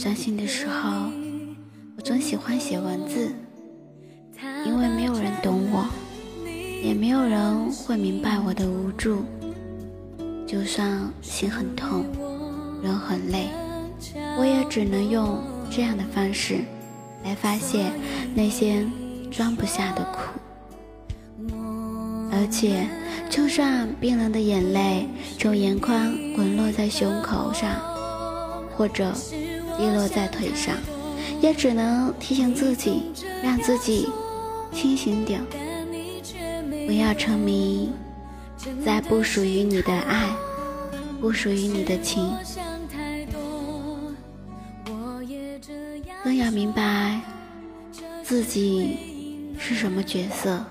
伤心的时候，我总喜欢写文字，因为没有人懂我，也没有人会明白我的无助。就算心很痛，人很累，我也只能用这样的方式来发泄那些装不下的苦。而且，就算冰冷的眼泪从眼眶滚落在胸口上，或者滴落在腿上，也只能提醒自己，让自己清醒点，不要沉迷。在不属于你的爱，不属于你的情，更要明白自己是什么角色。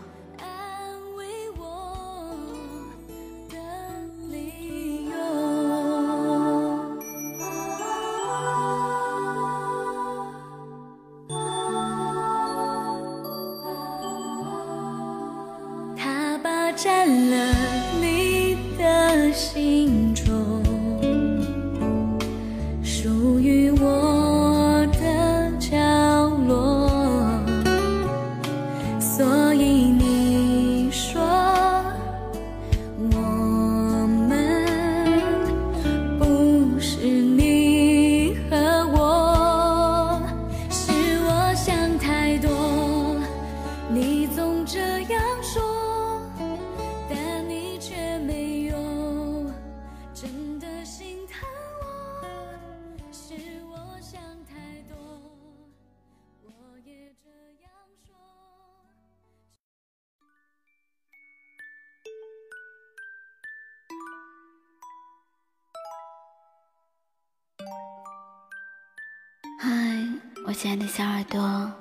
我亲爱的小耳朵，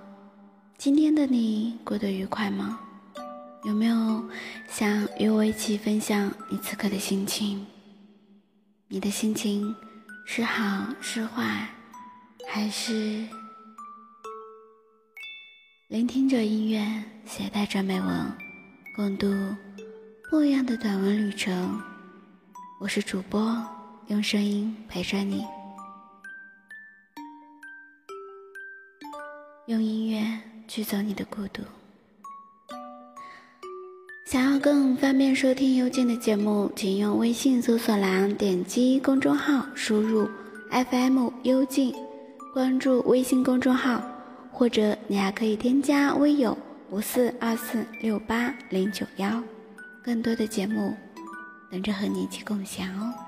今天的你过得愉快吗？有没有想与我一起分享你此刻的心情？你的心情是好是坏，还是聆听着音乐，携带着美文，共度不一样的短文旅程？我是主播，用声音陪着你。用音乐驱走你的孤独。想要更方便收听幽静的节目，请用微信搜索栏点击公众号，输入 FM 幽静，关注微信公众号，或者你还可以添加微友五四二四六八零九幺，更多的节目等着和你一起共享哦。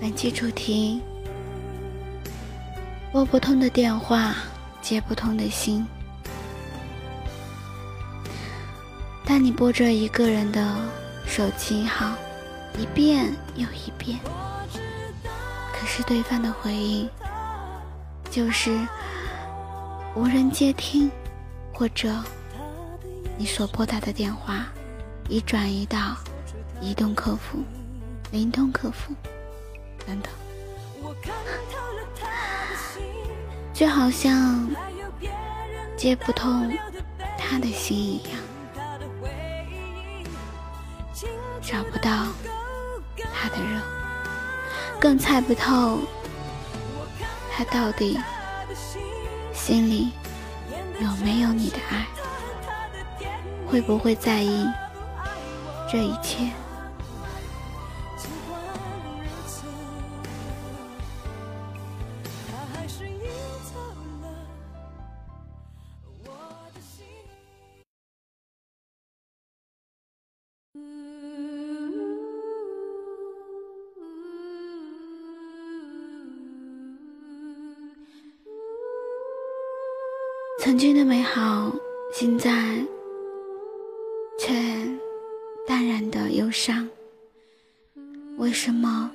本期主题：拨不通的电话，接不通的心。当你拨着一个人的手机号，一遍又一遍，可是对方的回应就是无人接听，或者你所拨打的电话已转移到移动客服、灵通客服等等。就好像接不通他的心一样，找不到他的肉，更猜不透他到底心里有没有你的爱，会不会在意这一切。曾经的美好，现在却淡然的忧伤。为什么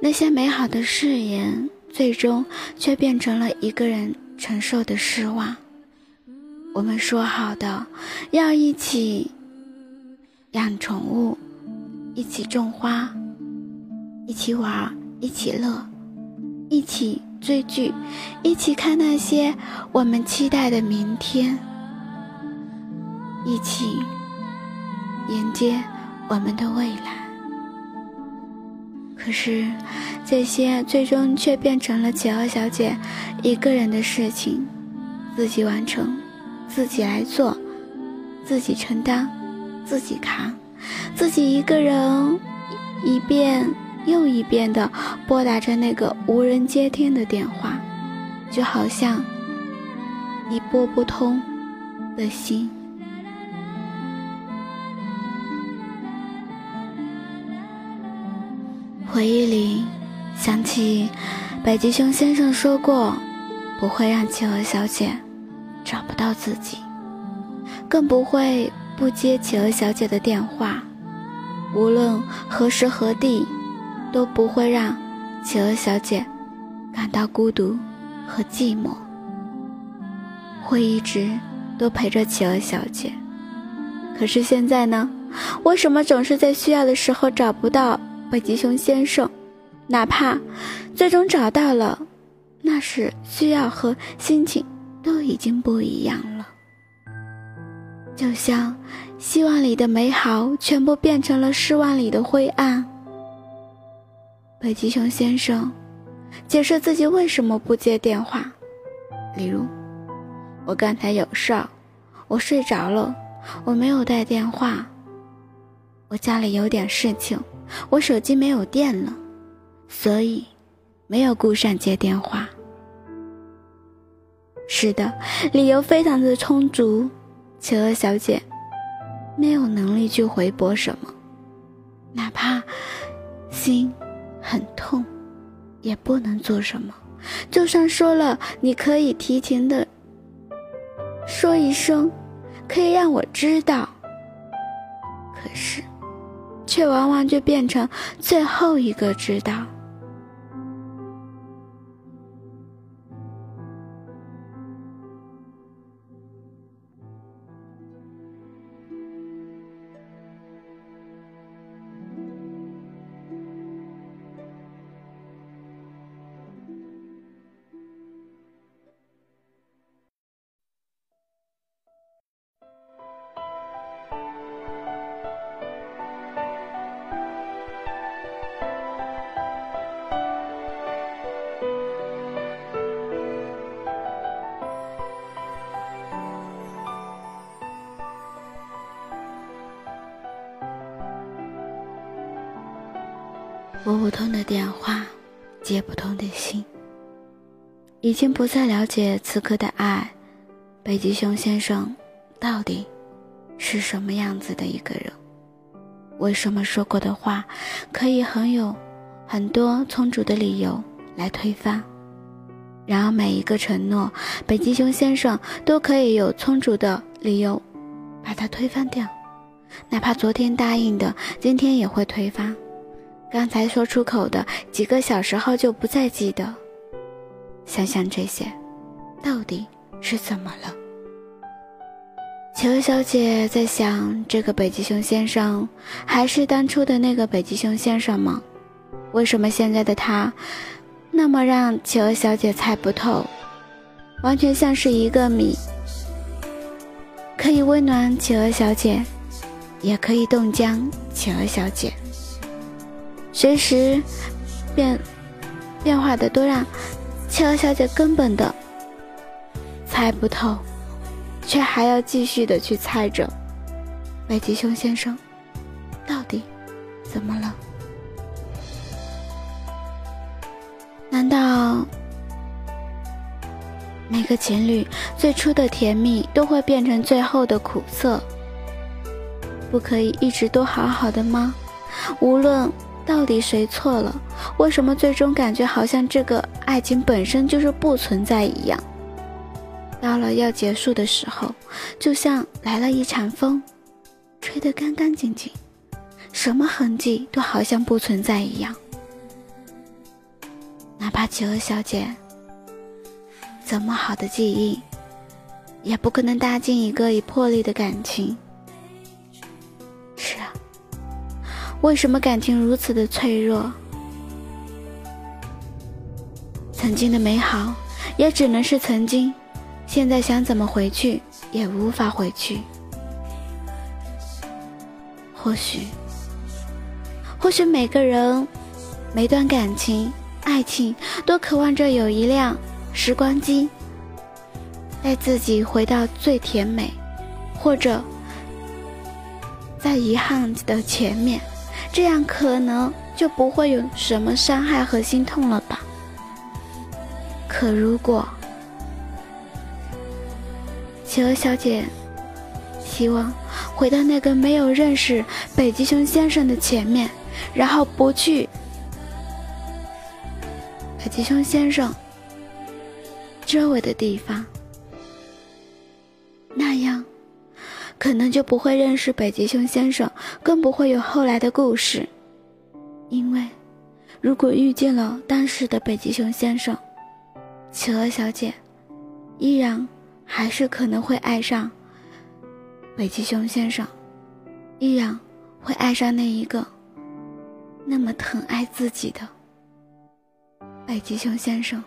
那些美好的誓言，最终却变成了一个人承受的失望？我们说好的要一起养宠物，一起种花，一起玩，一起乐，一起。追剧，一起看那些我们期待的明天，一起迎接我们的未来。可是，这些最终却变成了企鹅小姐一个人的事情，自己完成，自己来做，自己承担，自己扛，自己一个人一遍。又一遍的拨打着那个无人接听的电话，就好像你拨不通的心。回忆里想起北极熊先生说过，不会让企鹅小姐找不到自己，更不会不接企鹅小姐的电话，无论何时何地。都不会让企鹅小姐感到孤独和寂寞，会一直都陪着企鹅小姐。可是现在呢？为什么总是在需要的时候找不到北极熊先生？哪怕最终找到了，那时需要和心情都已经不一样了。就像希望里的美好全部变成了失望里的灰暗。北极熊先生解释自己为什么不接电话，例如：“我刚才有事儿，我睡着了，我没有带电话。我家里有点事情，我手机没有电了，所以没有顾上接电话。”是的，理由非常的充足。企鹅小姐没有能力去回驳什么，哪怕心。很痛，也不能做什么。就算说了，你可以提前的说一声，可以让我知道。可是，却往往就变成最后一个知道。拨不通的电话，接不通的信，已经不再了解此刻的爱。北极熊先生到底是什么样子的一个人？为什么说过的话可以很有很多充足的理由来推翻？然而每一个承诺，北极熊先生都可以有充足的理由把它推翻掉，哪怕昨天答应的，今天也会推翻。刚才说出口的，几个小时后就不再记得。想想这些，到底是怎么了？企鹅小姐在想：这个北极熊先生还是当初的那个北极熊先生吗？为什么现在的他那么让企鹅小姐猜不透？完全像是一个谜，可以温暖企鹅小姐，也可以冻僵企鹅小姐，随时变变化的都让企鹅小姐根本的猜不透。却还要继续的去猜着，北极熊先生到底怎么了？难道每个情侣最初的甜蜜都会变成最后的苦涩？不可以一直都好好的吗？无论到底谁错了，为什么最终感觉好像这个爱情本身就是不存在一样？到了要结束的时候，就像来了一场风，吹得干干净净，什么痕迹都好像不存在一样。哪怕企鹅小姐怎么好的记忆，也不可能搭进一个已破裂的感情。为什么感情如此的脆弱？曾经的美好，也只能是曾经。现在想怎么回去也无法回去。或许，或许每个人、每段感情、爱情都渴望着有一辆时光机，带自己回到最甜美，或者在遗憾的前面，这样可能就不会有什么伤害和心痛了吧。可如果……企鹅小姐希望回到那个没有认识北极熊先生的前面，然后不去北极熊先生周围的地方，那样可能就不会认识北极熊先生，更不会有后来的故事。因为如果遇见了当时的北极熊先生，企鹅小姐依然。还是可能会爱上北极熊先生，依然会爱上那一个那么疼爱自己的北极熊先生。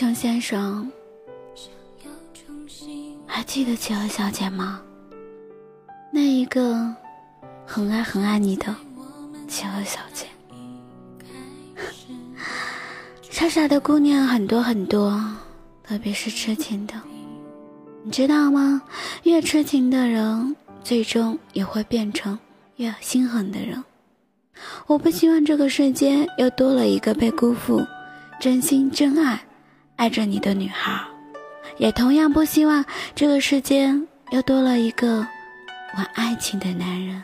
熊先生，还记得企鹅小姐吗？那一个很爱很爱你的企鹅小姐。傻傻的姑娘很多很多，特别是痴情的，你知道吗？越痴情的人，最终也会变成越心狠的人。我不希望这个世界又多了一个被辜负、真心真爱。爱着你的女孩，也同样不希望这个世间又多了一个玩爱情的男人。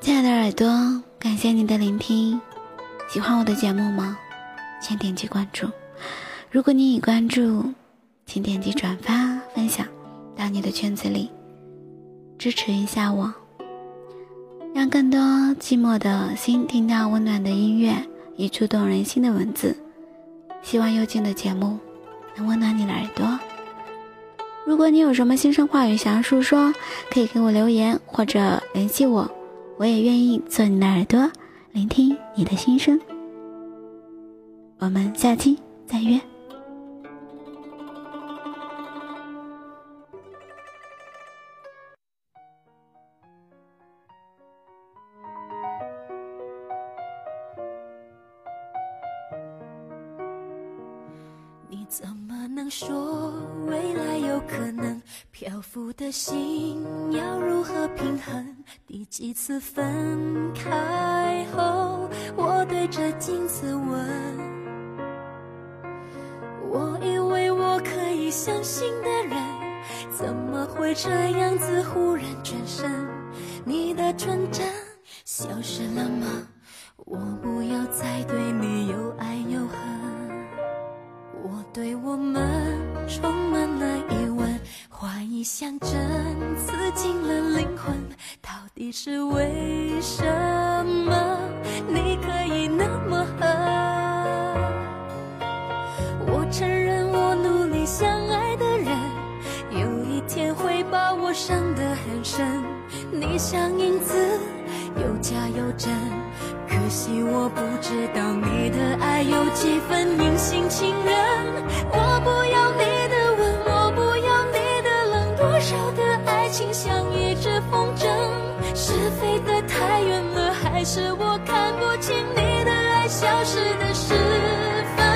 亲爱的耳朵，感谢你的聆听，喜欢我的节目吗？请点击关注。如果你已关注，请点击转发分享到你的圈子里，支持一下我，让更多寂寞的心听到温暖的音乐。以触动人心的文字，希望幽静的节目能温暖你的耳朵。如果你有什么心声话语想要诉说，可以给我留言或者联系我，我也愿意做你的耳朵，聆听你的心声。我们下期再约。未来有可能？漂浮的心要如何平衡？第几次分开后，我对着镜子问：我以为我可以相信的人，怎么会这样子忽然转身？你的纯真消失了吗？我不要再对你有爱有恨。我对我们充满了疑问，怀疑像针刺进了灵魂，到底是为什么你可以那么狠？我承认我努力相爱的人，有一天会把我伤得很深。你像影子，有假有真。可惜我不知道你的爱有几分隐形情人。我不要你的吻，我不要你的冷，多少的爱情像一只风筝，是飞得太远了，还是我看不清你的爱消失的时分？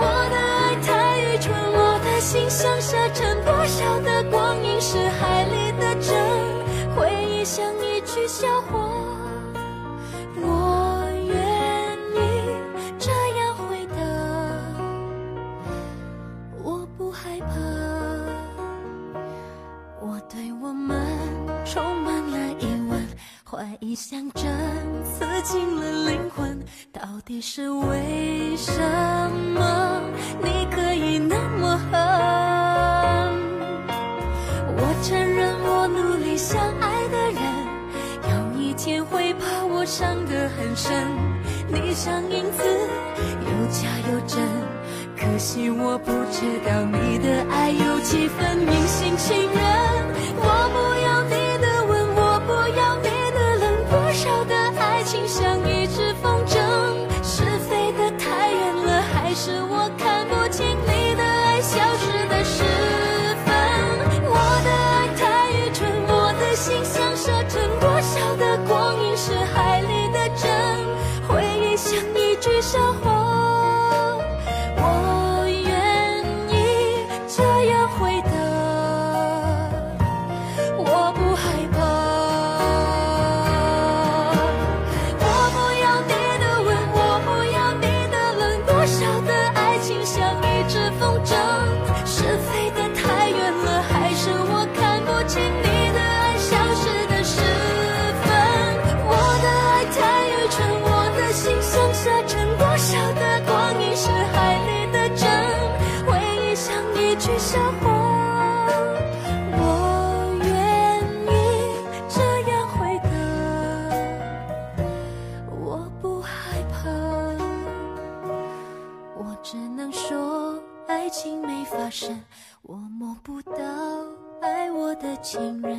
我的爱太愚蠢，我的心像沙尘，多少的光阴是海知道你的爱有几分情人。